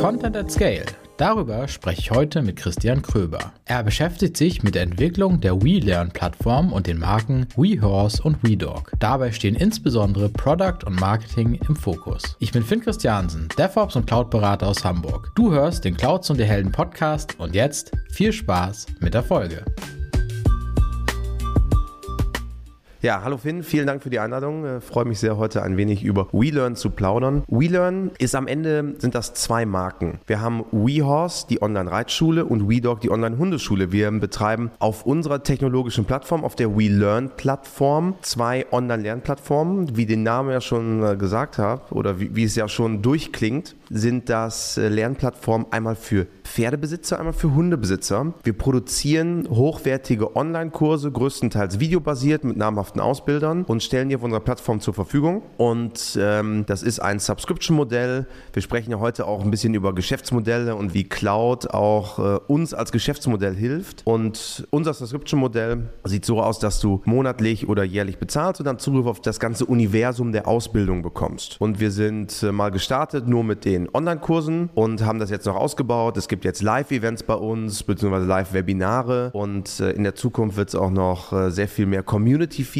Content at Scale. Darüber spreche ich heute mit Christian Kröber. Er beschäftigt sich mit der Entwicklung der WeLearn-Plattform und den Marken WeHorse und WeDog. Dabei stehen insbesondere Product und Marketing im Fokus. Ich bin Finn Christiansen, DevOps und Cloud-Berater aus Hamburg. Du hörst den Clouds und die Helden Podcast und jetzt viel Spaß mit der Folge. Ja, hallo Finn, vielen Dank für die Einladung. Äh, freue mich sehr, heute ein wenig über WeLearn zu plaudern. WeLearn ist am Ende, sind das zwei Marken. Wir haben WeHorse, die Online-Reitschule, und WeDog, die Online-Hundeschule. Wir betreiben auf unserer technologischen Plattform, auf der WeLearn-Plattform, zwei Online-Lernplattformen. Wie den Namen ja schon äh, gesagt habe, oder wie, wie es ja schon durchklingt, sind das äh, Lernplattformen einmal für Pferdebesitzer, einmal für Hundebesitzer. Wir produzieren hochwertige Online-Kurse, größtenteils videobasiert mit namhaften Ausbildern und stellen die auf unserer Plattform zur Verfügung. Und ähm, das ist ein Subscription-Modell. Wir sprechen ja heute auch ein bisschen über Geschäftsmodelle und wie Cloud auch äh, uns als Geschäftsmodell hilft. Und unser Subscription-Modell sieht so aus, dass du monatlich oder jährlich bezahlst und dann Zugriff auf das ganze Universum der Ausbildung bekommst. Und wir sind äh, mal gestartet nur mit den Online-Kursen und haben das jetzt noch ausgebaut. Es gibt jetzt Live-Events bei uns, beziehungsweise Live-Webinare und äh, in der Zukunft wird es auch noch äh, sehr viel mehr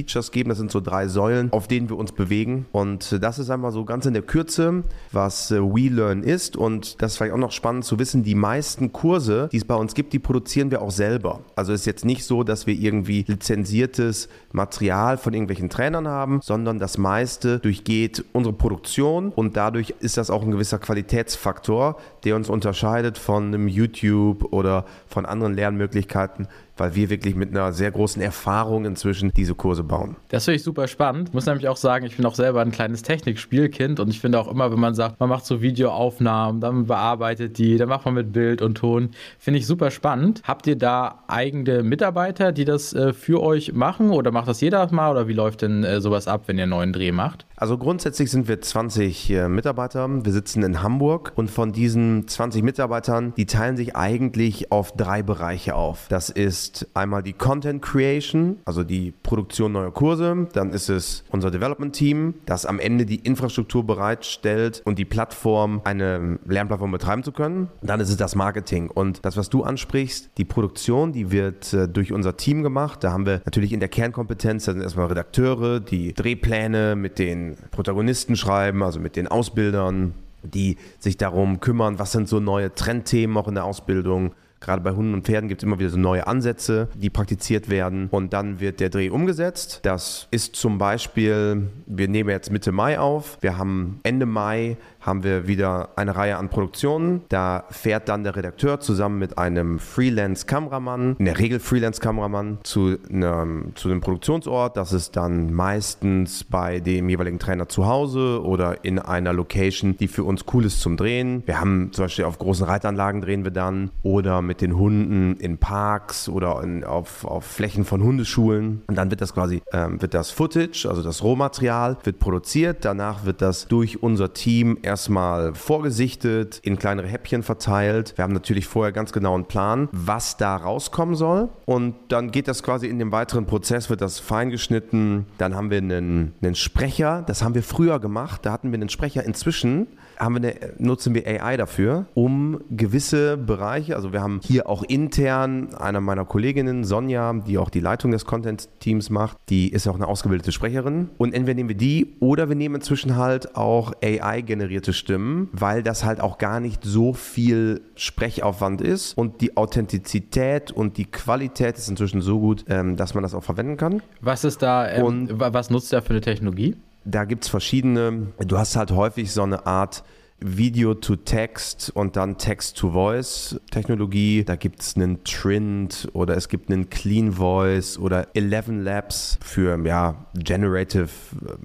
Community-Features geben. Das sind so drei Säulen, auf denen wir uns bewegen. Und äh, das ist einmal so ganz in der Kürze, was WeLearn ist. Und das ist vielleicht auch noch spannend zu wissen, die meisten Kurse, die es bei uns gibt, die produzieren wir auch selber. Also ist jetzt nicht so, dass wir irgendwie lizenziertes Material von irgendwelchen Trainern haben, sondern das meiste durchgeht unsere Produktion und dadurch ist das auch ein gewisser Qualitätsfaktor, der uns unterscheidet von einem YouTube oder von anderen Lernmöglichkeiten, weil wir wirklich mit einer sehr großen Erfahrung inzwischen diese Kurse bauen. Das finde ich super spannend. Ich muss nämlich auch sagen, ich bin auch selber ein kleines Technikspielkind und ich finde auch immer, wenn man sagt, man macht so Videoaufnahmen, dann bearbeitet die, dann macht man mit Bild und Ton, finde ich super spannend. Habt ihr da eigene Mitarbeiter, die das äh, für euch machen oder macht das jeder mal oder wie läuft denn äh, sowas ab, wenn ihr einen neuen Dreh macht? Also grundsätzlich sind wir 20 äh, Mitarbeiter. Wir sitzen in Hamburg und von diesen 20 Mitarbeitern, die teilen sich eigentlich auf drei Bereiche auf. Das ist einmal die Content Creation, also die Produktion neuer Kurse. Dann ist es unser Development Team, das am Ende die Infrastruktur bereitstellt und die Plattform, eine Lernplattform betreiben zu können. Dann ist es das Marketing. Und das, was du ansprichst, die Produktion, die wird äh, durch unser Team gemacht. Da haben wir natürlich in der Kernkompetenz, da sind erstmal Redakteure, die Drehpläne mit den Protagonisten schreiben, also mit den Ausbildern, die sich darum kümmern, was sind so neue Trendthemen auch in der Ausbildung. Gerade bei Hunden und Pferden gibt es immer wieder so neue Ansätze, die praktiziert werden. Und dann wird der Dreh umgesetzt. Das ist zum Beispiel, wir nehmen jetzt Mitte Mai auf. Wir haben Ende Mai haben wir wieder eine Reihe an Produktionen. Da fährt dann der Redakteur zusammen mit einem Freelance-Kameramann, in der Regel Freelance-Kameramann, zu einem, zu einem Produktionsort. Das ist dann meistens bei dem jeweiligen Trainer zu Hause oder in einer Location, die für uns cool ist zum Drehen. Wir haben zum Beispiel auf großen Reitanlagen drehen wir dann oder mit den Hunden in Parks oder in, auf, auf Flächen von Hundeschulen. Und dann wird das quasi, ähm, wird das Footage, also das Rohmaterial, wird produziert. Danach wird das durch unser Team erstmal vorgesichtet, in kleinere Häppchen verteilt. Wir haben natürlich vorher ganz genau einen Plan, was da rauskommen soll. Und dann geht das quasi in dem weiteren Prozess, wird das fein geschnitten. Dann haben wir einen, einen Sprecher, das haben wir früher gemacht. Da hatten wir einen Sprecher. Inzwischen haben wir eine, nutzen wir AI dafür, um gewisse Bereiche, also wir haben hier auch intern einer meiner Kolleginnen, Sonja, die auch die Leitung des Content-Teams macht, die ist auch eine ausgebildete Sprecherin. Und entweder nehmen wir die oder wir nehmen inzwischen halt auch AI-generierte Stimmen, weil das halt auch gar nicht so viel Sprechaufwand ist und die Authentizität und die Qualität ist inzwischen so gut, ähm, dass man das auch verwenden kann. Was ist da, ähm, und was nutzt ihr für eine Technologie? Da gibt es verschiedene, du hast halt häufig so eine Art Video to Text und dann Text to Voice Technologie. Da gibt es einen Trint oder es gibt einen Clean Voice oder 11 Labs für ja, Generative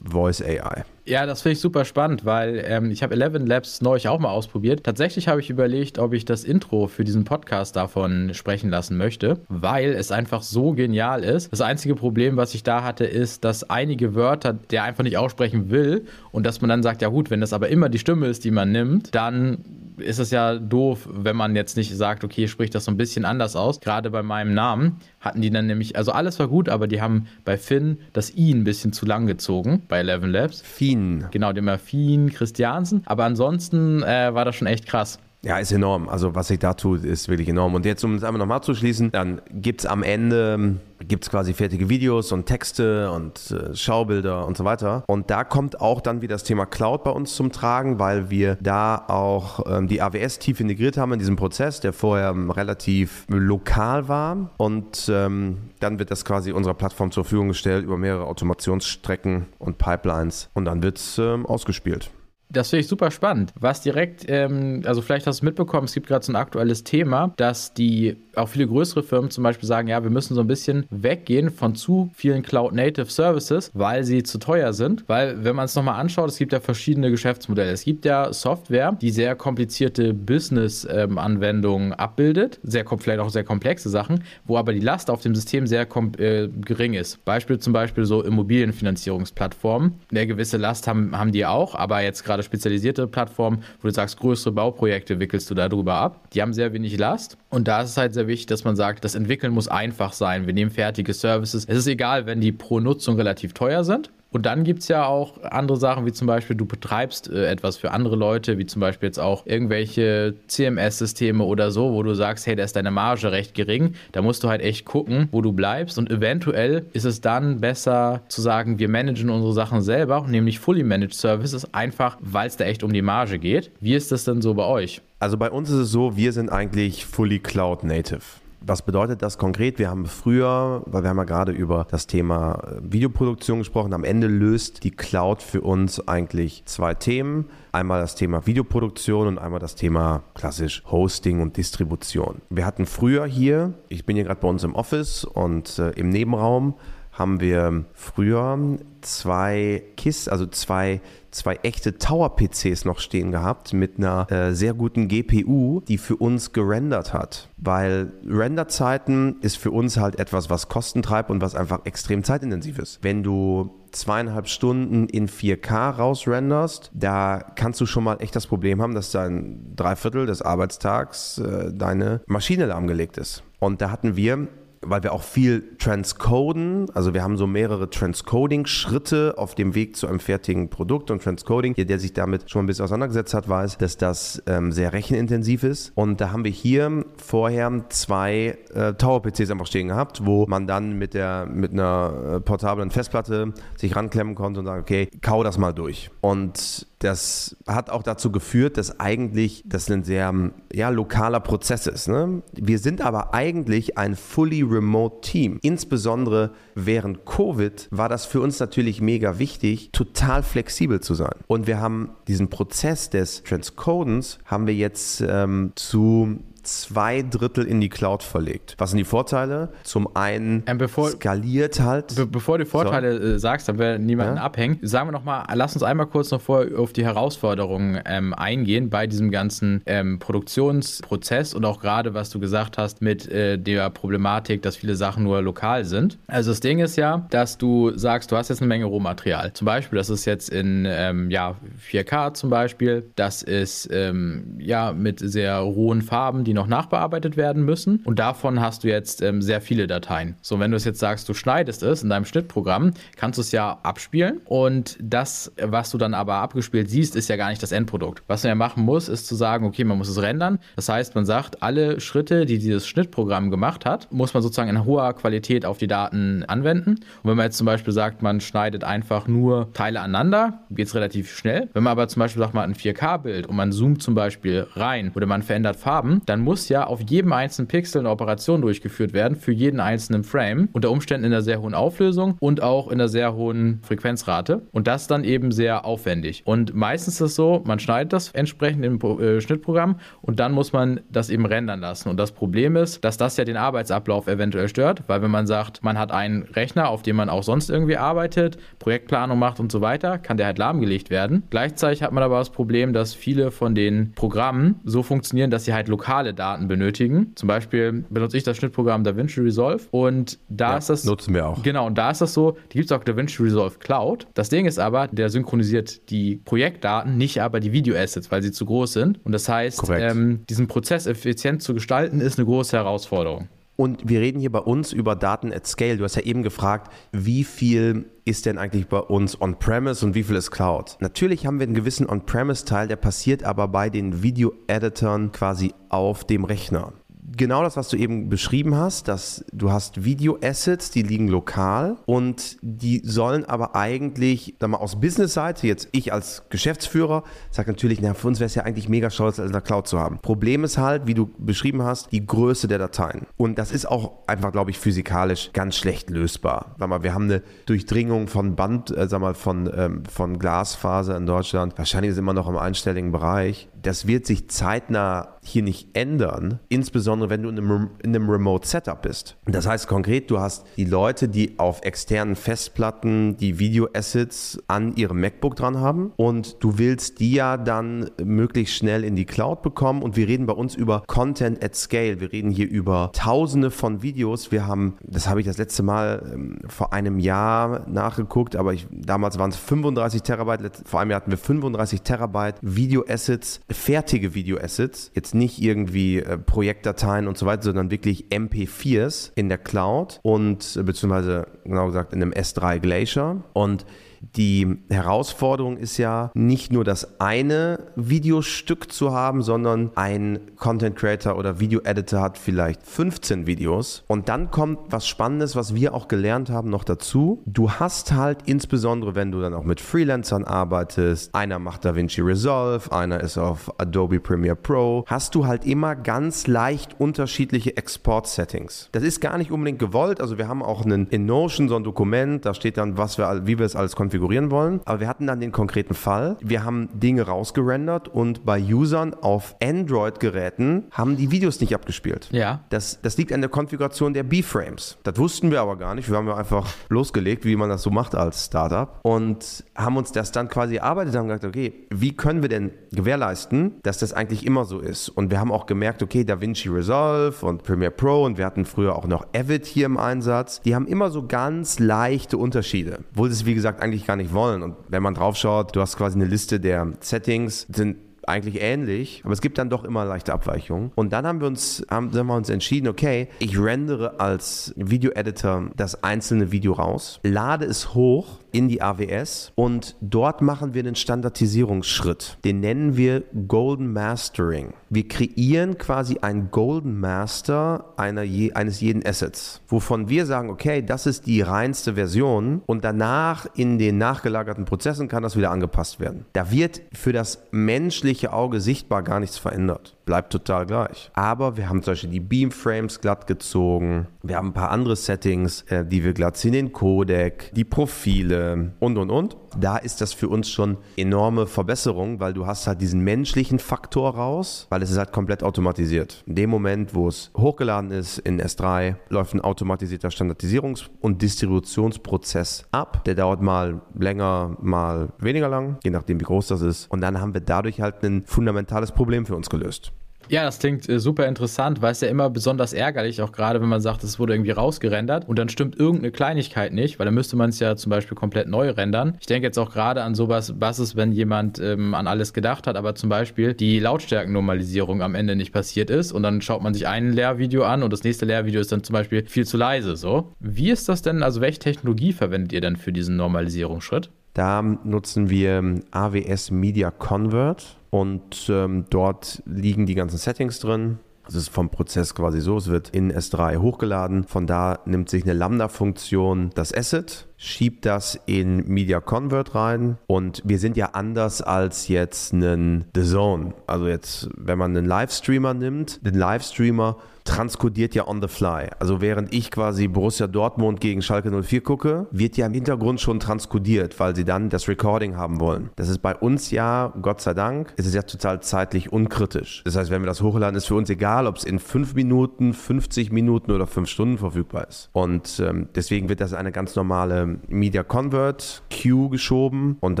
Voice AI. Ja, das finde ich super spannend, weil ähm, ich habe 11 Labs neulich auch mal ausprobiert. Tatsächlich habe ich überlegt, ob ich das Intro für diesen Podcast davon sprechen lassen möchte, weil es einfach so genial ist. Das einzige Problem, was ich da hatte, ist, dass einige Wörter der einfach nicht aussprechen will und dass man dann sagt, ja gut, wenn das aber immer die Stimme ist, die man nimmt, dann ist es ja doof, wenn man jetzt nicht sagt, okay, spricht das so ein bisschen anders aus. Gerade bei meinem Namen hatten die dann nämlich, also alles war gut, aber die haben bei Finn das I ein bisschen zu lang gezogen bei Eleven Labs. Finn. Genau, dem Finn Christiansen. Aber ansonsten äh, war das schon echt krass. Ja, ist enorm. Also was sich da tut, ist wirklich enorm. Und jetzt, um es einfach nochmal abzuschließen, dann gibt es am Ende gibt's quasi fertige Videos und Texte und äh, Schaubilder und so weiter. Und da kommt auch dann wieder das Thema Cloud bei uns zum Tragen, weil wir da auch ähm, die AWS tief integriert haben in diesem Prozess, der vorher ähm, relativ lokal war. Und ähm, dann wird das quasi unserer Plattform zur Verfügung gestellt über mehrere Automationsstrecken und Pipelines. Und dann wird es ähm, ausgespielt. Das finde ich super spannend. Was direkt, ähm, also vielleicht hast du es mitbekommen, es gibt gerade so ein aktuelles Thema, dass die auch viele größere Firmen zum Beispiel sagen, ja, wir müssen so ein bisschen weggehen von zu vielen Cloud-Native Services, weil sie zu teuer sind. Weil, wenn man es nochmal anschaut, es gibt ja verschiedene Geschäftsmodelle. Es gibt ja Software, die sehr komplizierte Business-Anwendungen ähm, abbildet, sehr, vielleicht auch sehr komplexe Sachen, wo aber die Last auf dem System sehr äh, gering ist. Beispiel zum Beispiel so Immobilienfinanzierungsplattformen. Eine gewisse Last haben, haben die auch, aber jetzt gerade spezialisierte Plattformen, wo du sagst, größere Bauprojekte wickelst du darüber ab. Die haben sehr wenig Last und da ist es halt sehr wichtig, dass man sagt, das Entwickeln muss einfach sein. Wir nehmen fertige Services. Es ist egal, wenn die pro Nutzung relativ teuer sind. Und dann gibt es ja auch andere Sachen, wie zum Beispiel, du betreibst äh, etwas für andere Leute, wie zum Beispiel jetzt auch irgendwelche CMS-Systeme oder so, wo du sagst, hey, da ist deine Marge recht gering. Da musst du halt echt gucken, wo du bleibst. Und eventuell ist es dann besser zu sagen, wir managen unsere Sachen selber, nämlich Fully Managed Services, einfach weil es da echt um die Marge geht. Wie ist das denn so bei euch? Also bei uns ist es so, wir sind eigentlich fully cloud native. Was bedeutet das konkret? Wir haben früher, weil wir haben ja gerade über das Thema äh, Videoproduktion gesprochen, am Ende löst die Cloud für uns eigentlich zwei Themen. Einmal das Thema Videoproduktion und einmal das Thema klassisch Hosting und Distribution. Wir hatten früher hier, ich bin hier gerade bei uns im Office und äh, im Nebenraum haben wir früher zwei KISS, also zwei zwei echte Tower-PCs noch stehen gehabt mit einer äh, sehr guten GPU, die für uns gerendert hat. Weil Renderzeiten ist für uns halt etwas, was Kosten treibt und was einfach extrem zeitintensiv ist. Wenn du zweieinhalb Stunden in 4K rausrenderst, da kannst du schon mal echt das Problem haben, dass dein Dreiviertel des Arbeitstags äh, deine Maschine lahmgelegt ist. Und da hatten wir weil wir auch viel transcoden, also wir haben so mehrere Transcoding-Schritte auf dem Weg zu einem fertigen Produkt. Und Transcoding, der sich damit schon ein bisschen auseinandergesetzt hat, weiß, dass das ähm, sehr rechenintensiv ist. Und da haben wir hier vorher zwei äh, Tower-PCs einfach stehen gehabt, wo man dann mit, der, mit einer äh, portablen Festplatte sich ranklemmen konnte und sagen, okay, kau das mal durch. Und das hat auch dazu geführt, dass eigentlich das ein sehr ja, lokaler Prozess ist. Ne? Wir sind aber eigentlich ein fully remote Team. Insbesondere während Covid war das für uns natürlich mega wichtig, total flexibel zu sein. Und wir haben diesen Prozess des Transcodens haben wir jetzt ähm, zu zwei Drittel in die Cloud verlegt. Was sind die Vorteile? Zum einen ähm, bevor, skaliert halt. Be bevor du Vorteile so. äh, sagst, dann wir niemanden ja? abhängen, sagen wir nochmal, lass uns einmal kurz noch vor auf die Herausforderungen ähm, eingehen bei diesem ganzen ähm, Produktionsprozess und auch gerade, was du gesagt hast mit äh, der Problematik, dass viele Sachen nur lokal sind. Also das Ding ist ja, dass du sagst, du hast jetzt eine Menge Rohmaterial. Zum Beispiel, das ist jetzt in ähm, ja, 4K zum Beispiel, das ist ähm, ja mit sehr rohen Farben, die noch noch nachbearbeitet werden müssen. Und davon hast du jetzt ähm, sehr viele Dateien. So, wenn du es jetzt sagst, du schneidest es in deinem Schnittprogramm, kannst du es ja abspielen. Und das, was du dann aber abgespielt siehst, ist ja gar nicht das Endprodukt. Was man ja machen muss, ist zu sagen, okay, man muss es rendern. Das heißt, man sagt, alle Schritte, die dieses Schnittprogramm gemacht hat, muss man sozusagen in hoher Qualität auf die Daten anwenden. Und wenn man jetzt zum Beispiel sagt, man schneidet einfach nur Teile aneinander, geht es relativ schnell. Wenn man aber zum Beispiel sagt, man hat ein 4K-Bild und man zoomt zum Beispiel rein oder man verändert Farben, dann muss muss ja auf jedem einzelnen Pixel eine Operation durchgeführt werden für jeden einzelnen Frame. Unter Umständen in einer sehr hohen Auflösung und auch in einer sehr hohen Frequenzrate. Und das dann eben sehr aufwendig. Und meistens ist es so, man schneidet das entsprechend im äh, Schnittprogramm und dann muss man das eben rendern lassen. Und das Problem ist, dass das ja den Arbeitsablauf eventuell stört, weil wenn man sagt, man hat einen Rechner, auf dem man auch sonst irgendwie arbeitet, Projektplanung macht und so weiter, kann der halt lahmgelegt werden. Gleichzeitig hat man aber das Problem, dass viele von den Programmen so funktionieren, dass sie halt lokale Daten benötigen. Zum Beispiel benutze ich das Schnittprogramm DaVinci Resolve und da ja, ist das. Nutzen wir auch. Genau, und da ist das so, die gibt es auch DaVinci Resolve Cloud. Das Ding ist aber, der synchronisiert die Projektdaten, nicht aber die Videoassets, weil sie zu groß sind. Und das heißt, ähm, diesen Prozess effizient zu gestalten, ist eine große Herausforderung. Und wir reden hier bei uns über Daten at Scale. Du hast ja eben gefragt, wie viel ist denn eigentlich bei uns On-Premise und wie viel ist Cloud? Natürlich haben wir einen gewissen On-Premise-Teil, der passiert aber bei den Video-Editern quasi auf dem Rechner genau das, was du eben beschrieben hast, dass du hast Video-Assets, die liegen lokal und die sollen aber eigentlich, sag mal, aus Business-Seite, jetzt ich als Geschäftsführer, sage natürlich, na, für uns wäre es ja eigentlich mega stolz, in der Cloud zu haben. Problem ist halt, wie du beschrieben hast, die Größe der Dateien. Und das ist auch einfach, glaube ich, physikalisch ganz schlecht lösbar. Sag mal, wir haben eine Durchdringung von Band, äh, sag mal, von, ähm, von Glasfaser in Deutschland. Wahrscheinlich ist es immer noch im einstelligen Bereich. Das wird sich zeitnah hier nicht ändern, insbesondere wenn du in einem, in einem Remote Setup bist. Das heißt konkret, du hast die Leute, die auf externen Festplatten die Video-Assets an ihrem MacBook dran haben und du willst die ja dann möglichst schnell in die Cloud bekommen und wir reden bei uns über Content at Scale. Wir reden hier über tausende von Videos. Wir haben, das habe ich das letzte Mal ähm, vor einem Jahr nachgeguckt, aber ich, damals waren es 35 Terabyte, vor einem Jahr hatten wir 35 Terabyte Video-Assets, fertige Video-Assets. Jetzt nicht irgendwie äh, Projektdateien und so weiter, sondern wirklich MP4s in der Cloud und äh, beziehungsweise genau gesagt in einem S3 Glacier. Und die Herausforderung ist ja nicht nur das eine Videostück zu haben, sondern ein Content Creator oder Video Editor hat vielleicht 15 Videos und dann kommt was Spannendes, was wir auch gelernt haben, noch dazu. Du hast halt insbesondere, wenn du dann auch mit Freelancern arbeitest, einer macht DaVinci Resolve, einer ist auf Adobe Premiere Pro, hast du halt immer ganz leicht unterschiedliche Export-Settings. Das ist gar nicht unbedingt gewollt. Also wir haben auch einen, in Notion so ein Dokument, da steht dann, was wir, wie wir es als konfigurieren wollen. Aber wir hatten dann den konkreten Fall. Wir haben Dinge rausgerendert und bei Usern auf Android-Geräten haben die Videos nicht abgespielt. Ja. Das, das liegt an der Konfiguration der B-Frames. Das wussten wir aber gar nicht. Wir haben ja einfach losgelegt, wie man das so macht als Startup und haben uns das dann quasi erarbeitet und haben gesagt, okay, wie können wir denn gewährleisten, dass das eigentlich immer so ist? Und wir haben auch gemerkt, okay, DaVinci Resolve und Premiere Pro und wir hatten früher auch noch Avid hier im Einsatz. Die haben immer so ganz leichte Unterschiede. Obwohl es, wie gesagt, eigentlich eigentlich gar nicht wollen. Und wenn man drauf schaut, du hast quasi eine Liste der Settings, sind eigentlich ähnlich, aber es gibt dann doch immer leichte Abweichungen. Und dann haben wir uns, haben, haben wir uns entschieden, okay, ich rendere als Video-Editor das einzelne Video raus, lade es hoch in die AWS und dort machen wir einen Standardisierungsschritt. Den nennen wir Golden Mastering. Wir kreieren quasi ein Golden Master einer je, eines jeden Assets, wovon wir sagen, okay, das ist die reinste Version und danach in den nachgelagerten Prozessen kann das wieder angepasst werden. Da wird für das menschliche Auge sichtbar gar nichts verändert bleibt total gleich. Aber wir haben zum Beispiel die Beamframes glatt gezogen. Wir haben ein paar andere Settings, äh, die wir glatt ziehen, den Codec, die Profile und und und. Da ist das für uns schon enorme Verbesserung, weil du hast halt diesen menschlichen Faktor raus, weil es ist halt komplett automatisiert. In dem Moment, wo es hochgeladen ist in S3, läuft ein automatisierter Standardisierungs- und Distributionsprozess ab. Der dauert mal länger, mal weniger lang, je nachdem wie groß das ist. Und dann haben wir dadurch halt ein fundamentales Problem für uns gelöst. Ja, das klingt äh, super interessant, weil es ja immer besonders ärgerlich, auch gerade wenn man sagt, es wurde irgendwie rausgerendert und dann stimmt irgendeine Kleinigkeit nicht, weil dann müsste man es ja zum Beispiel komplett neu rendern. Ich denke jetzt auch gerade an sowas, was ist, wenn jemand ähm, an alles gedacht hat, aber zum Beispiel die Lautstärkennormalisierung am Ende nicht passiert ist und dann schaut man sich ein Lehrvideo an und das nächste Lehrvideo ist dann zum Beispiel viel zu leise. So, wie ist das denn? Also welche Technologie verwendet ihr denn für diesen Normalisierungsschritt? Da nutzen wir AWS Media Convert und ähm, dort liegen die ganzen Settings drin. Es ist vom Prozess quasi so, es wird in S3 hochgeladen. Von da nimmt sich eine Lambda-Funktion das Asset, schiebt das in Media Convert rein und wir sind ja anders als jetzt einen The Zone. Also jetzt, wenn man einen Livestreamer nimmt, den Livestreamer transkodiert ja on the fly. Also während ich quasi Borussia Dortmund gegen Schalke 04 gucke, wird ja im Hintergrund schon transkodiert, weil sie dann das Recording haben wollen. Das ist bei uns ja, Gott sei Dank, ist es ja total zeitlich unkritisch. Das heißt, wenn wir das hochladen, ist für uns egal, ob es in 5 Minuten, 50 Minuten oder 5 Stunden verfügbar ist. Und ähm, deswegen wird das eine ganz normale Media Convert Queue geschoben und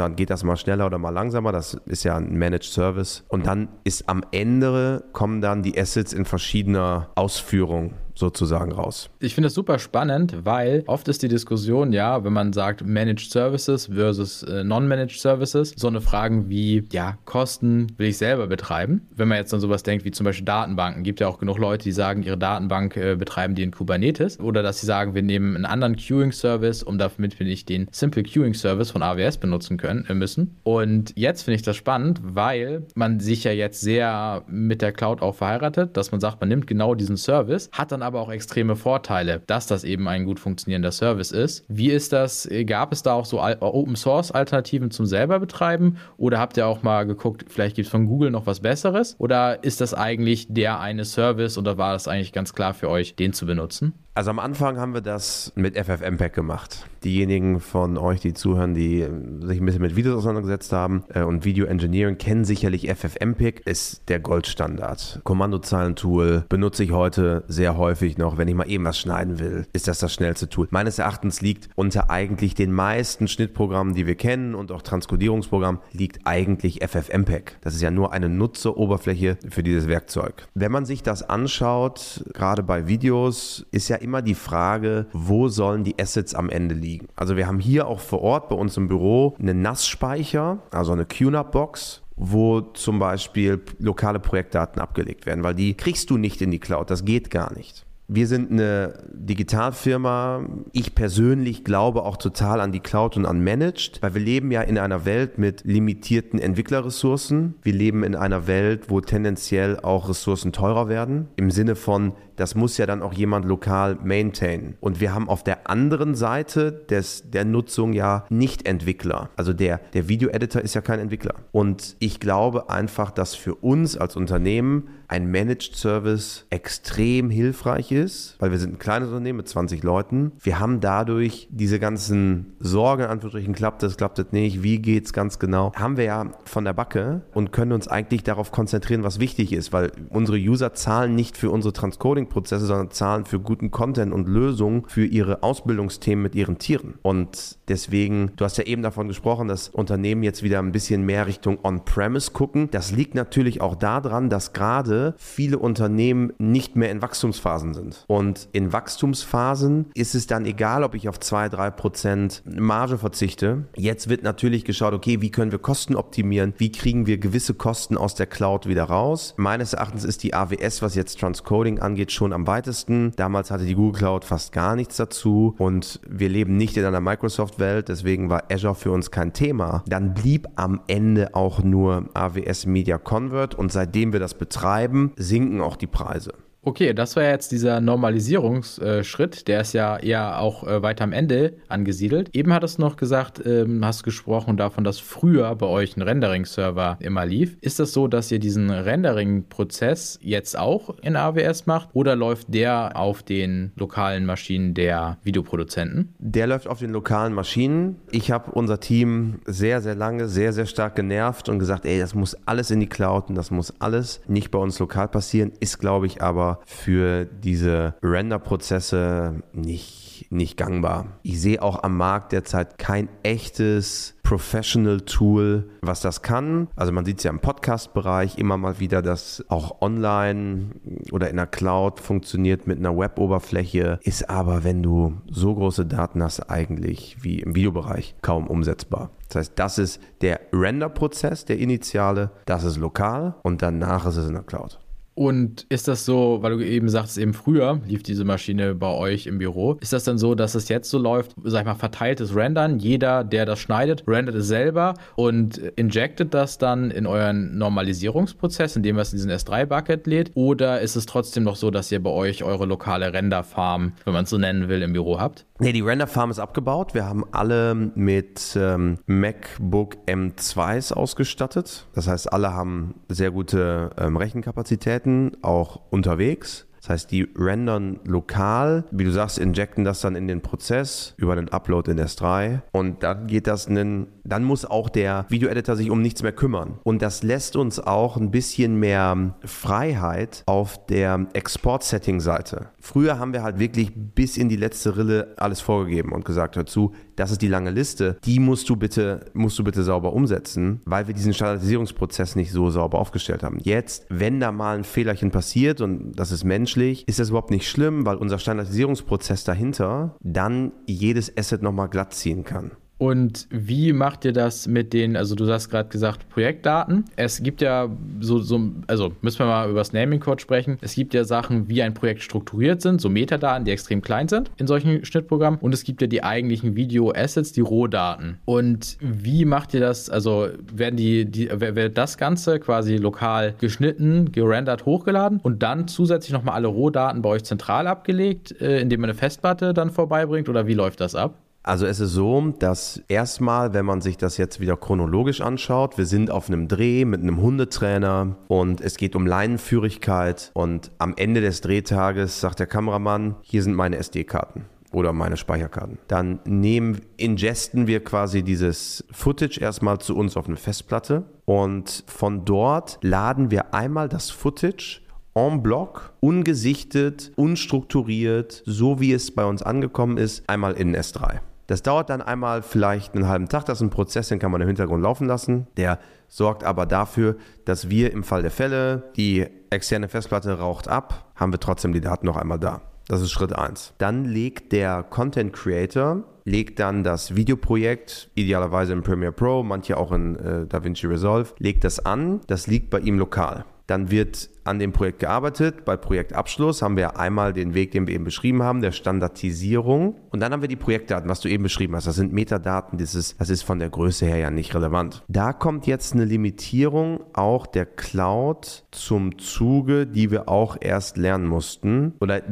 dann geht das mal schneller oder mal langsamer. Das ist ja ein Managed Service. Und dann ist am Ende kommen dann die Assets in verschiedener Ausführung sozusagen raus. Ich finde das super spannend, weil oft ist die Diskussion, ja, wenn man sagt Managed Services versus äh, Non-Managed Services, so eine Fragen wie, ja, Kosten will ich selber betreiben. Wenn man jetzt an sowas denkt wie zum Beispiel Datenbanken, gibt ja auch genug Leute, die sagen, ihre Datenbank äh, betreiben die in Kubernetes oder dass sie sagen, wir nehmen einen anderen Queuing-Service, um damit wir nicht den Simple Queuing-Service von AWS benutzen können, äh, müssen. Und jetzt finde ich das spannend, weil man sich ja jetzt sehr mit der Cloud auch verheiratet, dass man sagt, man nimmt genau diesen Service, hat dann aber auch extreme Vorteile, dass das eben ein gut funktionierender Service ist. Wie ist das? Gab es da auch so Open Source Alternativen zum selber betreiben oder habt ihr auch mal geguckt, vielleicht gibt es von Google noch was Besseres oder ist das eigentlich der eine Service oder war das eigentlich ganz klar für euch, den zu benutzen? Also am Anfang haben wir das mit FFmpeg gemacht. Diejenigen von euch, die zuhören, die sich ein bisschen mit Videos auseinandergesetzt haben äh, und Video Engineering, kennen sicherlich FFmpeg, ist der Goldstandard. Kommandozeilentool benutze ich heute sehr häufig noch, wenn ich mal eben was schneiden will, ist das das schnellste Tool. Meines Erachtens liegt unter eigentlich den meisten Schnittprogrammen, die wir kennen und auch Transkodierungsprogrammen, liegt eigentlich FFmpeg. Das ist ja nur eine Nutzeroberfläche für dieses Werkzeug. Wenn man sich das anschaut, gerade bei Videos, ist ja immer die Frage, wo sollen die Assets am Ende liegen? Also wir haben hier auch vor Ort bei uns im Büro einen NAS-Speicher, also eine QNAP-Box wo zum Beispiel lokale Projektdaten abgelegt werden, weil die kriegst du nicht in die Cloud, das geht gar nicht. Wir sind eine Digitalfirma. Ich persönlich glaube auch total an die Cloud und an Managed, weil wir leben ja in einer Welt mit limitierten Entwicklerressourcen. Wir leben in einer Welt, wo tendenziell auch Ressourcen teurer werden. Im Sinne von, das muss ja dann auch jemand lokal maintainen. Und wir haben auf der anderen Seite des, der Nutzung ja nicht Entwickler. Also der, der Video-Editor ist ja kein Entwickler. Und ich glaube einfach, dass für uns als Unternehmen ein Managed Service extrem hilfreich ist, weil wir sind ein kleines Unternehmen mit 20 Leuten. Wir haben dadurch diese ganzen Sorgen, in Anführungsstrichen, klappt das, klappt das nicht, wie geht es ganz genau, haben wir ja von der Backe und können uns eigentlich darauf konzentrieren, was wichtig ist, weil unsere User zahlen nicht für unsere Transcoding Prozesse, sondern zahlen für guten Content und Lösungen für ihre Ausbildungsthemen mit ihren Tieren. Und deswegen, du hast ja eben davon gesprochen, dass Unternehmen jetzt wieder ein bisschen mehr Richtung On-Premise gucken. Das liegt natürlich auch daran, dass gerade viele Unternehmen nicht mehr in Wachstumsphasen sind. Und in Wachstumsphasen ist es dann egal, ob ich auf 2-3 Prozent Marge verzichte. Jetzt wird natürlich geschaut, okay, wie können wir Kosten optimieren? Wie kriegen wir gewisse Kosten aus der Cloud wieder raus? Meines Erachtens ist die AWS, was jetzt Transcoding angeht, schon am weitesten. Damals hatte die Google Cloud fast gar nichts dazu und wir leben nicht in einer Microsoft-Welt, deswegen war Azure für uns kein Thema. Dann blieb am Ende auch nur AWS Media Convert und seitdem wir das betreiben, sinken auch die Preise. Okay, das war jetzt dieser Normalisierungsschritt, der ist ja eher auch äh, weiter am Ende angesiedelt. Eben hattest du noch gesagt, ähm, hast gesprochen davon, dass früher bei euch ein Rendering-Server immer lief. Ist das so, dass ihr diesen Rendering-Prozess jetzt auch in AWS macht oder läuft der auf den lokalen Maschinen der Videoproduzenten? Der läuft auf den lokalen Maschinen. Ich habe unser Team sehr, sehr lange, sehr, sehr stark genervt und gesagt, ey, das muss alles in die Cloud und das muss alles nicht bei uns lokal passieren. Ist, glaube ich, aber für diese Render-Prozesse nicht, nicht gangbar. Ich sehe auch am Markt derzeit kein echtes Professional Tool, was das kann. Also man sieht es ja im Podcast-Bereich immer mal wieder, dass auch online oder in der Cloud funktioniert mit einer Web-Oberfläche, ist aber, wenn du so große Daten hast, eigentlich wie im Videobereich kaum umsetzbar. Das heißt, das ist der Render-Prozess, der initiale, das ist lokal und danach ist es in der Cloud. Und ist das so, weil du eben sagst, eben früher lief diese Maschine bei euch im Büro, ist das dann so, dass es jetzt so läuft, sag ich mal, verteiltes Rendern? Jeder, der das schneidet, rendert es selber und injectet das dann in euren Normalisierungsprozess, indem es in diesen S3-Bucket lädt? Oder ist es trotzdem noch so, dass ihr bei euch eure lokale Renderfarm, wenn man es so nennen will, im Büro habt? Nee, die Renderfarm ist abgebaut. Wir haben alle mit ähm, MacBook M2s ausgestattet. Das heißt, alle haben sehr gute ähm, Rechenkapazitäten, auch unterwegs. Das heißt, die rendern lokal, wie du sagst, injecten das dann in den Prozess über den Upload in S3 und dann geht das in, dann muss auch der Video-Editor sich um nichts mehr kümmern. Und das lässt uns auch ein bisschen mehr Freiheit auf der Export-Setting-Seite. Früher haben wir halt wirklich bis in die letzte Rille alles vorgegeben und gesagt, hör zu, das ist die lange Liste, die musst du bitte, musst du bitte sauber umsetzen, weil wir diesen Standardisierungsprozess nicht so sauber aufgestellt haben. Jetzt, wenn da mal ein Fehlerchen passiert und das ist menschlich, ist das überhaupt nicht schlimm, weil unser Standardisierungsprozess dahinter dann jedes Asset nochmal glatt ziehen kann. Und wie macht ihr das mit den, also du hast gerade gesagt, Projektdaten? Es gibt ja so, so, also müssen wir mal über das Naming Code sprechen. Es gibt ja Sachen, wie ein Projekt strukturiert sind, so Metadaten, die extrem klein sind in solchen Schnittprogrammen. Und es gibt ja die eigentlichen Video-Assets, die Rohdaten. Und wie macht ihr das? Also werden die, die, wird das Ganze quasi lokal geschnitten, gerendert, hochgeladen und dann zusätzlich nochmal alle Rohdaten bei euch zentral abgelegt, äh, indem man eine Festplatte dann vorbeibringt? Oder wie läuft das ab? Also es ist so, dass erstmal, wenn man sich das jetzt wieder chronologisch anschaut, wir sind auf einem Dreh mit einem Hundetrainer und es geht um Leinenführigkeit und am Ende des Drehtages sagt der Kameramann, hier sind meine SD-Karten oder meine Speicherkarten. Dann nehmen, ingesten wir quasi dieses Footage erstmal zu uns auf eine Festplatte und von dort laden wir einmal das Footage en bloc, ungesichtet, unstrukturiert, so wie es bei uns angekommen ist, einmal in S3. Das dauert dann einmal vielleicht einen halben Tag. Das ist ein Prozess, den kann man im Hintergrund laufen lassen. Der sorgt aber dafür, dass wir im Fall der Fälle, die externe Festplatte raucht ab, haben wir trotzdem die Daten noch einmal da. Das ist Schritt 1. Dann legt der Content Creator legt dann das Videoprojekt, idealerweise in Premiere Pro, manche auch in äh, DaVinci Resolve, legt das an. Das liegt bei ihm lokal. Dann wird an dem Projekt gearbeitet. Bei Projektabschluss haben wir einmal den Weg, den wir eben beschrieben haben, der Standardisierung. Und dann haben wir die Projektdaten, was du eben beschrieben hast. Das sind Metadaten, das ist, das ist von der Größe her ja nicht relevant. Da kommt jetzt eine Limitierung auch der Cloud zum Zuge, die wir auch erst lernen mussten. Oder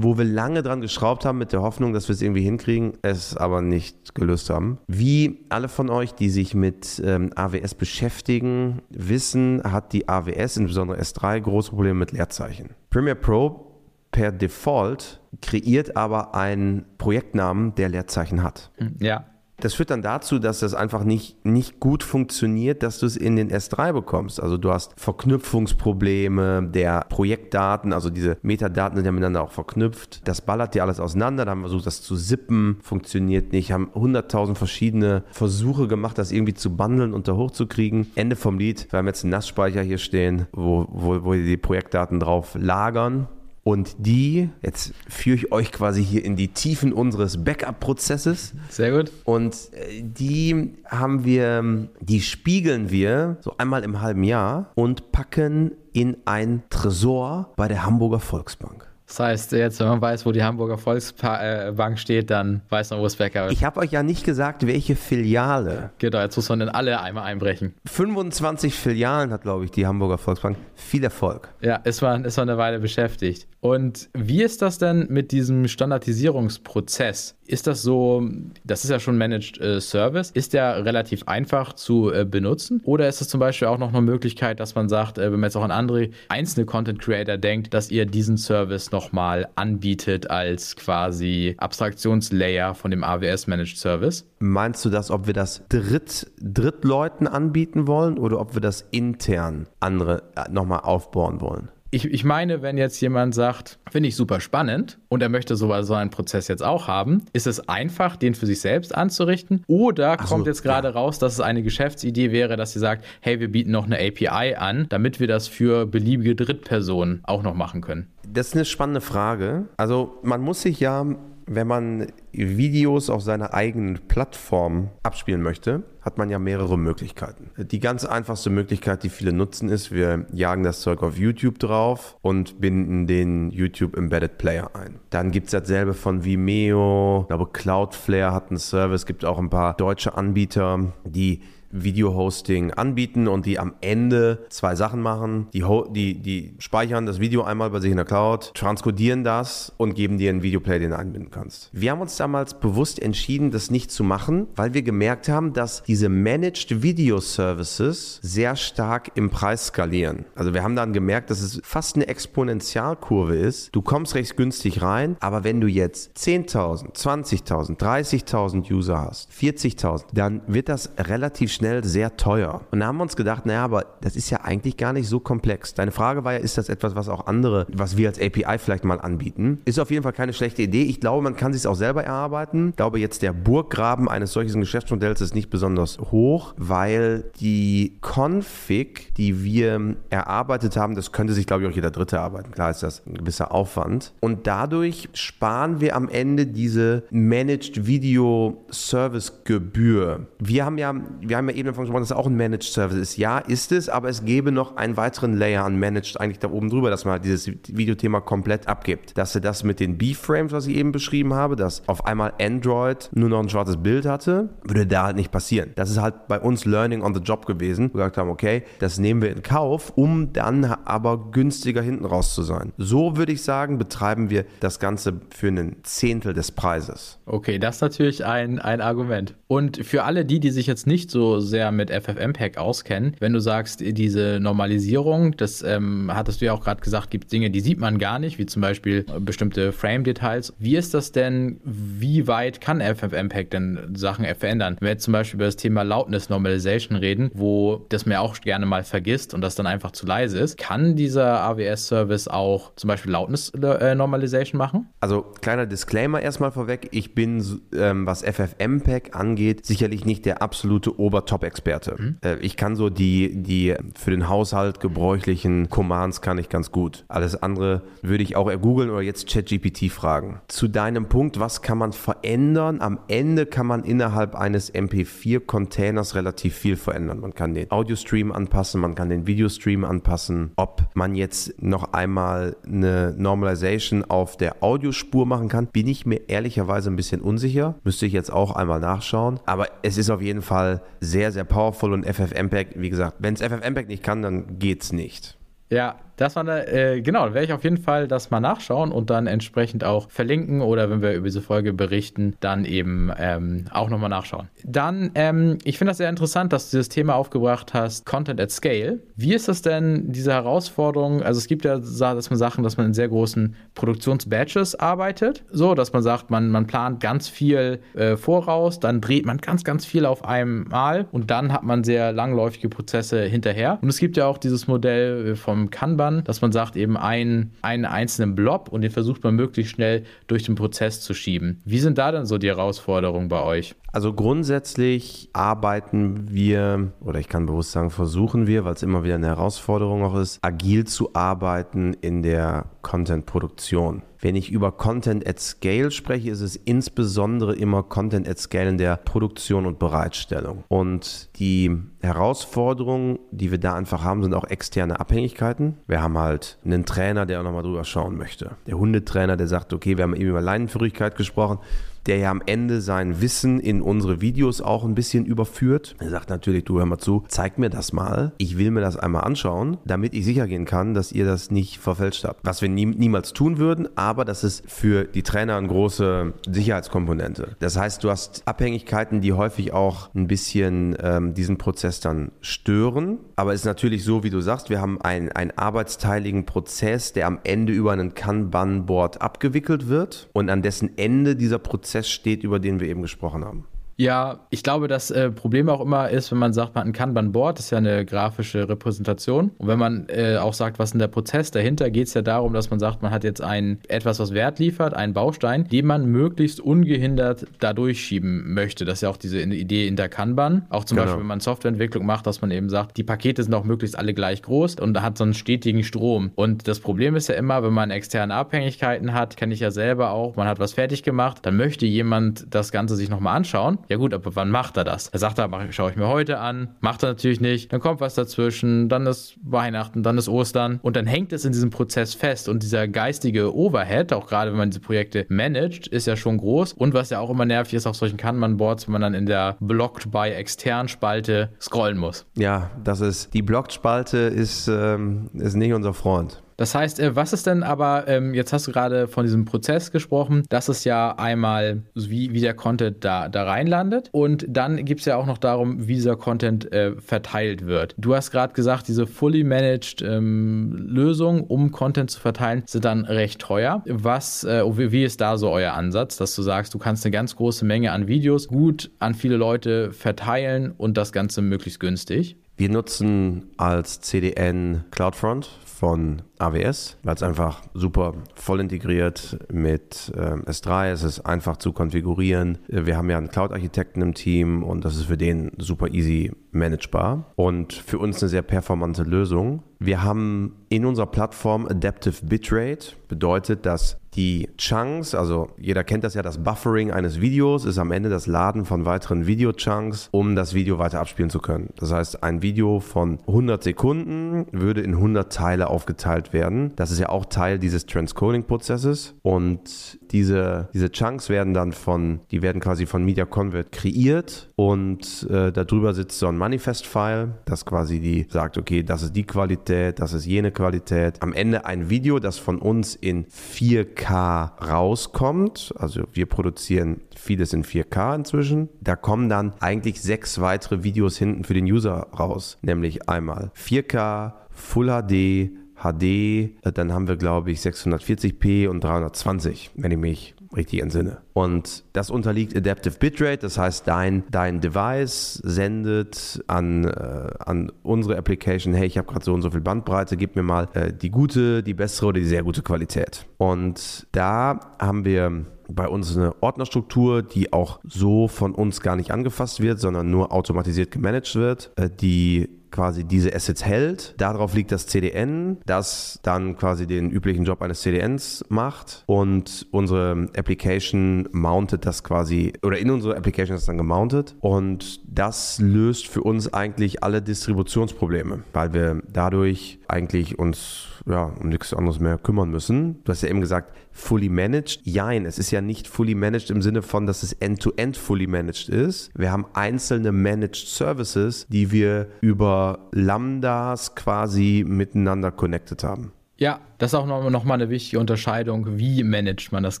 wo wir lange dran geschraubt haben mit der Hoffnung, dass wir es irgendwie hinkriegen, es aber nicht gelöst haben. Wie alle von euch, die sich mit ähm, AWS beschäftigen, wissen, hat die AWS, insbesondere S3, große Probleme mit Leerzeichen. Premiere Pro per Default kreiert aber einen Projektnamen, der Leerzeichen hat. Ja. Das führt dann dazu, dass das einfach nicht, nicht gut funktioniert, dass du es in den S3 bekommst. Also du hast Verknüpfungsprobleme der Projektdaten, also diese Metadaten sind ja miteinander auch verknüpft. Das ballert dir alles auseinander. Da haben wir versucht, das zu zippen, funktioniert nicht. Haben 100.000 verschiedene Versuche gemacht, das irgendwie zu bundeln und da hochzukriegen. Ende vom Lied. Wir haben jetzt einen NAS-Speicher hier stehen, wo, wo, wo die Projektdaten drauf lagern und die, jetzt führe ich euch quasi hier in die Tiefen unseres Backup-Prozesses. Sehr gut. Und äh, die haben wir, die spiegeln wir so einmal im halben Jahr und packen in ein Tresor bei der Hamburger Volksbank. Das heißt, jetzt, wenn man weiß, wo die Hamburger Volksbank steht, dann weiß man, wo es Backup ist. Ich habe euch ja nicht gesagt, welche Filiale. Genau, jetzt muss man in alle einmal einbrechen. 25 Filialen hat, glaube ich, die Hamburger Volksbank. Viel Erfolg. Ja, ist man, ist man eine Weile beschäftigt. Und wie ist das denn mit diesem Standardisierungsprozess? Ist das so, das ist ja schon Managed äh, Service, ist der relativ einfach zu äh, benutzen? Oder ist es zum Beispiel auch noch eine Möglichkeit, dass man sagt, äh, wenn man jetzt auch an andere einzelne Content Creator denkt, dass ihr diesen Service nochmal anbietet als quasi Abstraktionslayer von dem AWS Managed Service? Meinst du das, ob wir das Dritt, Drittleuten anbieten wollen oder ob wir das intern andere äh, nochmal aufbauen wollen? Ich, ich meine, wenn jetzt jemand sagt, finde ich super spannend und er möchte so, so einen Prozess jetzt auch haben, ist es einfach, den für sich selbst anzurichten? Oder kommt so, jetzt gerade ja. raus, dass es eine Geschäftsidee wäre, dass sie sagt, hey, wir bieten noch eine API an, damit wir das für beliebige Drittpersonen auch noch machen können? Das ist eine spannende Frage. Also man muss sich ja wenn man Videos auf seiner eigenen Plattform abspielen möchte, hat man ja mehrere Möglichkeiten. Die ganz einfachste Möglichkeit, die viele nutzen, ist, wir jagen das Zeug auf YouTube drauf und binden den YouTube Embedded Player ein. Dann gibt es dasselbe von Vimeo, ich glaube Cloudflare hat einen Service, gibt auch ein paar deutsche Anbieter, die Video-Hosting anbieten und die am Ende zwei Sachen machen. Die, die, die speichern das Video einmal bei sich in der Cloud, transkodieren das und geben dir einen Videoplay, den du einbinden kannst. Wir haben uns damals bewusst entschieden, das nicht zu machen, weil wir gemerkt haben, dass diese Managed Video Services sehr stark im Preis skalieren. Also wir haben dann gemerkt, dass es fast eine Exponentialkurve ist. Du kommst recht günstig rein, aber wenn du jetzt 10.000, 20.000, 30.000 User hast, 40.000, dann wird das relativ schnell sehr teuer. Und da haben wir uns gedacht, naja, aber das ist ja eigentlich gar nicht so komplex. Deine Frage war ja, ist das etwas, was auch andere, was wir als API vielleicht mal anbieten? Ist auf jeden Fall keine schlechte Idee. Ich glaube, man kann sich auch selber erarbeiten. Ich glaube, jetzt der Burggraben eines solchen Geschäftsmodells ist nicht besonders hoch, weil die Config, die wir erarbeitet haben, das könnte sich, glaube ich, auch jeder Dritte erarbeiten. Klar ist das ein gewisser Aufwand. Und dadurch sparen wir am Ende diese Managed Video Service Gebühr. Wir haben ja, wir haben ja eben davon gesprochen, dass es auch ein Managed Service ist. Ja, ist es, aber es gäbe noch einen weiteren Layer an Managed eigentlich da oben drüber, dass man halt dieses Videothema komplett abgibt. Dass er das mit den B-Frames, was ich eben beschrieben habe, dass auf einmal Android nur noch ein schwarzes Bild hatte, würde da halt nicht passieren. Das ist halt bei uns Learning on the Job gewesen. Wir gesagt haben, okay, das nehmen wir in Kauf, um dann aber günstiger hinten raus zu sein. So würde ich sagen, betreiben wir das Ganze für einen Zehntel des Preises. Okay, das ist natürlich ein, ein Argument. Und für alle die, die sich jetzt nicht so sehr mit FFmpeg auskennen, wenn du sagst, diese Normalisierung, das ähm, hattest du ja auch gerade gesagt, gibt Dinge, die sieht man gar nicht, wie zum Beispiel bestimmte Frame-Details. Wie ist das denn, wie weit kann FFmpeg denn Sachen verändern? Wenn wir jetzt zum Beispiel über das Thema Loudness Normalization reden, wo das mir auch gerne mal vergisst und das dann einfach zu leise ist, kann dieser AWS-Service auch zum Beispiel Loudness äh, Normalization machen? Also kleiner Disclaimer erstmal vorweg, ich bin, ähm, was FFmpeg angeht, sicherlich nicht der absolute Obertop-Experte. Mhm. Ich kann so die, die für den Haushalt gebräuchlichen Commands kann ich ganz gut. Alles andere würde ich auch googeln oder jetzt ChatGPT fragen. Zu deinem Punkt, was kann man verändern? Am Ende kann man innerhalb eines MP4-Containers relativ viel verändern. Man kann den Audio-Stream anpassen, man kann den Videostream anpassen. Ob man jetzt noch einmal eine Normalization auf der Audiospur machen kann, bin ich mir ehrlicherweise ein bisschen unsicher. Müsste ich jetzt auch einmal nachschauen. Aber es ist auf jeden Fall sehr, sehr powerful und FFmpeg, wie gesagt, wenn es FFmpeg nicht kann, dann geht's nicht. Ja, das war eine, äh, genau, werde ich auf jeden Fall das mal nachschauen und dann entsprechend auch verlinken oder wenn wir über diese Folge berichten, dann eben ähm, auch nochmal nachschauen. Dann, ähm, ich finde das sehr interessant, dass du dieses Thema aufgebracht hast, Content at Scale. Wie ist das denn, diese Herausforderung? Also es gibt ja, dass man Sachen, dass man in sehr großen Produktionsbatches arbeitet, so, dass man sagt, man, man plant ganz viel äh, voraus, dann dreht man ganz, ganz viel auf einmal und dann hat man sehr langläufige Prozesse hinterher. Und es gibt ja auch dieses Modell vom Kanban, Features dass man sagt, eben einen, einen einzelnen Blob und den versucht man möglichst schnell durch den Prozess zu schieben. Wie sind da dann so die Herausforderungen bei euch? Also grundsätzlich arbeiten wir, oder ich kann bewusst sagen, versuchen wir, weil es immer wieder eine Herausforderung auch ist, agil zu arbeiten in der Content-Produktion. Wenn ich über Content at Scale spreche, ist es insbesondere immer Content at Scale in der Produktion und Bereitstellung. Und die Herausforderungen, die wir da einfach haben, sind auch externe Abhängigkeiten. Wir haben halt einen Trainer, der auch nochmal drüber schauen möchte. Der Hundetrainer, der sagt, okay, wir haben eben über Leinenführigkeit gesprochen der ja am Ende sein Wissen in unsere Videos auch ein bisschen überführt. Er sagt natürlich, du hör mal zu, zeig mir das mal. Ich will mir das einmal anschauen, damit ich sicher gehen kann, dass ihr das nicht verfälscht habt. Was wir nie, niemals tun würden, aber das ist für die Trainer eine große Sicherheitskomponente. Das heißt, du hast Abhängigkeiten, die häufig auch ein bisschen ähm, diesen Prozess dann stören. Aber es ist natürlich so, wie du sagst, wir haben einen, einen arbeitsteiligen Prozess, der am Ende über einen Kanban-Board abgewickelt wird und an dessen Ende dieser Prozess Prozess steht, über den wir eben gesprochen haben. Ja, ich glaube, das äh, Problem auch immer ist, wenn man sagt, man hat ein Kanban-Board, das ist ja eine grafische Repräsentation. Und wenn man äh, auch sagt, was ist der Prozess dahinter, geht es ja darum, dass man sagt, man hat jetzt ein etwas, was Wert liefert, einen Baustein, den man möglichst ungehindert da durchschieben möchte. Das ist ja auch diese Idee in der Kanban. Auch zum genau. Beispiel, wenn man Softwareentwicklung macht, dass man eben sagt, die Pakete sind auch möglichst alle gleich groß und hat so einen stetigen Strom. Und das Problem ist ja immer, wenn man externe Abhängigkeiten hat, kenne ich ja selber auch, man hat was fertig gemacht, dann möchte jemand das Ganze sich nochmal anschauen ja gut, aber wann macht er das? Er sagt, da schaue ich mir heute an, macht er natürlich nicht, dann kommt was dazwischen, dann ist Weihnachten, dann ist Ostern und dann hängt es in diesem Prozess fest und dieser geistige Overhead, auch gerade wenn man diese Projekte managt, ist ja schon groß und was ja auch immer nervig ist auf solchen Kanban-Boards, wenn man dann in der Blocked by extern Spalte scrollen muss. Ja, das ist, die Blocked-Spalte ist, ähm, ist nicht unser Freund. Das heißt, äh, was ist denn aber, ähm, jetzt hast du gerade von diesem Prozess gesprochen, dass es ja einmal, wie, wie der Content da, da reinlandet und dann gibt es ja auch noch darum, wie dieser Content äh, verteilt wird. Du hast gerade gesagt, diese fully managed ähm, Lösungen, um Content zu verteilen, sind dann recht teuer. Was, äh, wie ist da so euer Ansatz, dass du sagst, du kannst eine ganz große Menge an Videos gut an viele Leute verteilen und das Ganze möglichst günstig? Wir nutzen als CDN CloudFront von AWS, weil es einfach super voll integriert mit äh, S3. Es ist einfach zu konfigurieren. Wir haben ja einen Cloud-Architekten im Team und das ist für den super easy managebar und für uns eine sehr performante Lösung. Wir haben in unserer Plattform Adaptive Bitrate, bedeutet, dass die Chunks, also jeder kennt das ja, das Buffering eines Videos ist am Ende das Laden von weiteren Video-Chunks, um das Video weiter abspielen zu können. Das heißt, ein Video von 100 Sekunden würde in 100 Teile aufgeteilt werden. Das ist ja auch Teil dieses Transcoding-Prozesses und diese, diese Chunks werden dann von, die werden quasi von Media Convert kreiert und äh, darüber sitzt so ein Manifest-File, das quasi die sagt, okay, das ist die Qualität, das ist jene Qualität. Am Ende ein Video, das von uns in 4K rauskommt. Also wir produzieren vieles in 4K inzwischen. Da kommen dann eigentlich sechs weitere Videos hinten für den User raus, nämlich einmal 4K, Full HD, HD, äh, dann haben wir glaube ich 640p und 320, wenn ich mich richtig entsinne. Und das unterliegt Adaptive Bitrate, das heißt, dein, dein Device sendet an, äh, an unsere Application, hey, ich habe gerade so und so viel Bandbreite, gib mir mal äh, die gute, die bessere oder die sehr gute Qualität. Und da haben wir bei uns eine Ordnerstruktur, die auch so von uns gar nicht angefasst wird, sondern nur automatisiert gemanagt wird, äh, die quasi diese Assets hält. Darauf liegt das CDN, das dann quasi den üblichen Job eines CDNs macht und unsere Application mountet das quasi oder in unsere Application ist dann gemountet und das löst für uns eigentlich alle Distributionsprobleme, weil wir dadurch eigentlich uns ja, um nichts anderes mehr kümmern müssen. Du hast ja eben gesagt, fully managed. Jein, es ist ja nicht fully managed im Sinne von, dass es end-to-end -end fully managed ist. Wir haben einzelne Managed Services, die wir über Lambdas quasi miteinander connected haben. Ja, das ist auch nochmal noch eine wichtige Unterscheidung, wie managt man das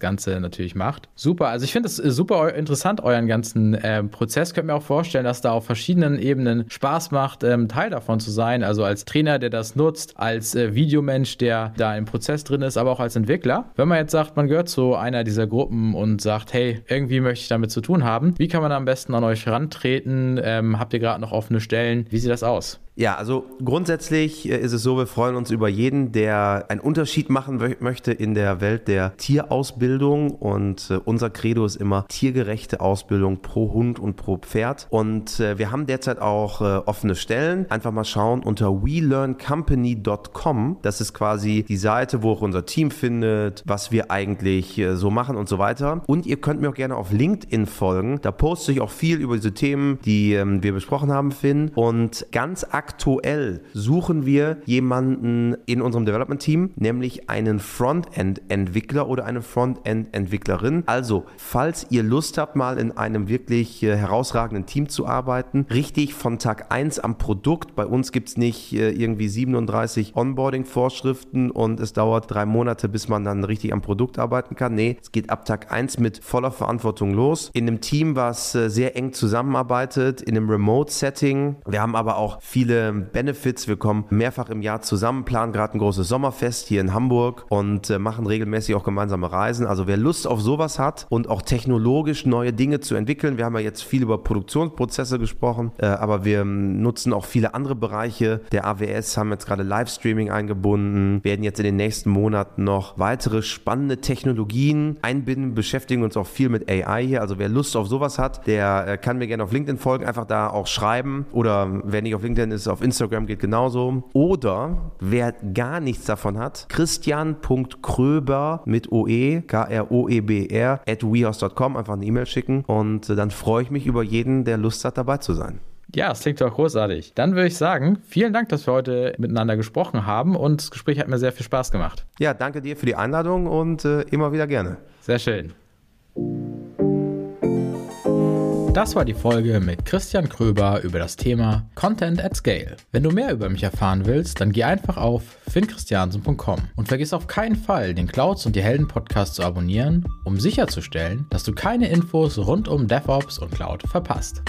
Ganze natürlich macht. Super, also ich finde es super interessant, euren ganzen äh, Prozess. Könnt mir auch vorstellen, dass da auf verschiedenen Ebenen Spaß macht, ähm, Teil davon zu sein. Also als Trainer, der das nutzt, als äh, Videomensch, der da im Prozess drin ist, aber auch als Entwickler. Wenn man jetzt sagt, man gehört zu einer dieser Gruppen und sagt, hey, irgendwie möchte ich damit zu tun haben, wie kann man am besten an euch rantreten? Ähm, habt ihr gerade noch offene Stellen? Wie sieht das aus? Ja, also grundsätzlich äh, ist es so, wir freuen uns über jeden, der einen Unterschied machen möchte in der Welt der Tierausbildung und äh, unser Credo ist immer tiergerechte Ausbildung pro Hund und pro Pferd und äh, wir haben derzeit auch offene Stellen. Einfach mal schauen unter welearncompany.com. Das ist quasi die Seite, wo auch unser Team findet, was wir eigentlich so machen und so weiter. Und ihr könnt mir auch gerne auf LinkedIn folgen. Da poste ich auch viel über diese Themen, die ähm, wir besprochen haben, Finn. Und ganz aktuell suchen wir jemanden in unserem Development-Team, nämlich einen Frontend-Entwickler oder eine Frontend-Entwicklerin. Also, falls ihr Lust habt, mal in einem wirklich äh, herausragenden Team zu arbeiten, richtig von Tag 1 am Produkt. Bei uns gibt es nicht äh, irgendwie 37 Onboarding-Vorschriften und es dauert drei Monate, bis man dann richtig am Produkt arbeiten kann. Nee, es geht ab Tag 1 mit voller Verantwortung los. In einem Team, was äh, sehr eng zusammenarbeitet, in einem Remote-Setting. Wir haben aber auch viele Benefits. Wir kommen mehrfach im Jahr zusammen, planen gerade ein großes Sommerfest hier in Hamburg und äh, machen regelmäßig auch gemeinsame Reisen. Also wer Lust auf sowas hat und auch technologisch neue Dinge zu entwickeln, wir haben ja jetzt viel über Produktionsprozesse gesprochen, äh, aber wir ähm, nutzen auch viele andere Bereiche der AWS, haben jetzt gerade Livestreaming eingebunden, werden jetzt in den nächsten Monaten noch weitere spannende Technologien einbinden, beschäftigen uns auch viel mit AI hier. Also wer Lust auf sowas hat, der äh, kann mir gerne auf LinkedIn folgen, einfach da auch schreiben oder wenn nicht auf LinkedIn ist, auf Instagram geht genauso. Oder wer gar nichts davon hat, christian.kröber mit OE, K-R-O-E-B-R, at wehouse.com, einfach eine E-Mail schicken und äh, dann freue ich mich über jeden, der Lust hat, dabei zu sein. Ja, es klingt doch großartig. Dann würde ich sagen, vielen Dank, dass wir heute miteinander gesprochen haben und das Gespräch hat mir sehr viel Spaß gemacht. Ja, danke dir für die Einladung und äh, immer wieder gerne. Sehr schön. Das war die Folge mit Christian Kröber über das Thema Content at Scale. Wenn du mehr über mich erfahren willst, dann geh einfach auf finnchristiansen.com und vergiss auf keinen Fall, den Clouds und die Helden Podcast zu abonnieren, um sicherzustellen, dass du keine Infos rund um DevOps und Cloud verpasst.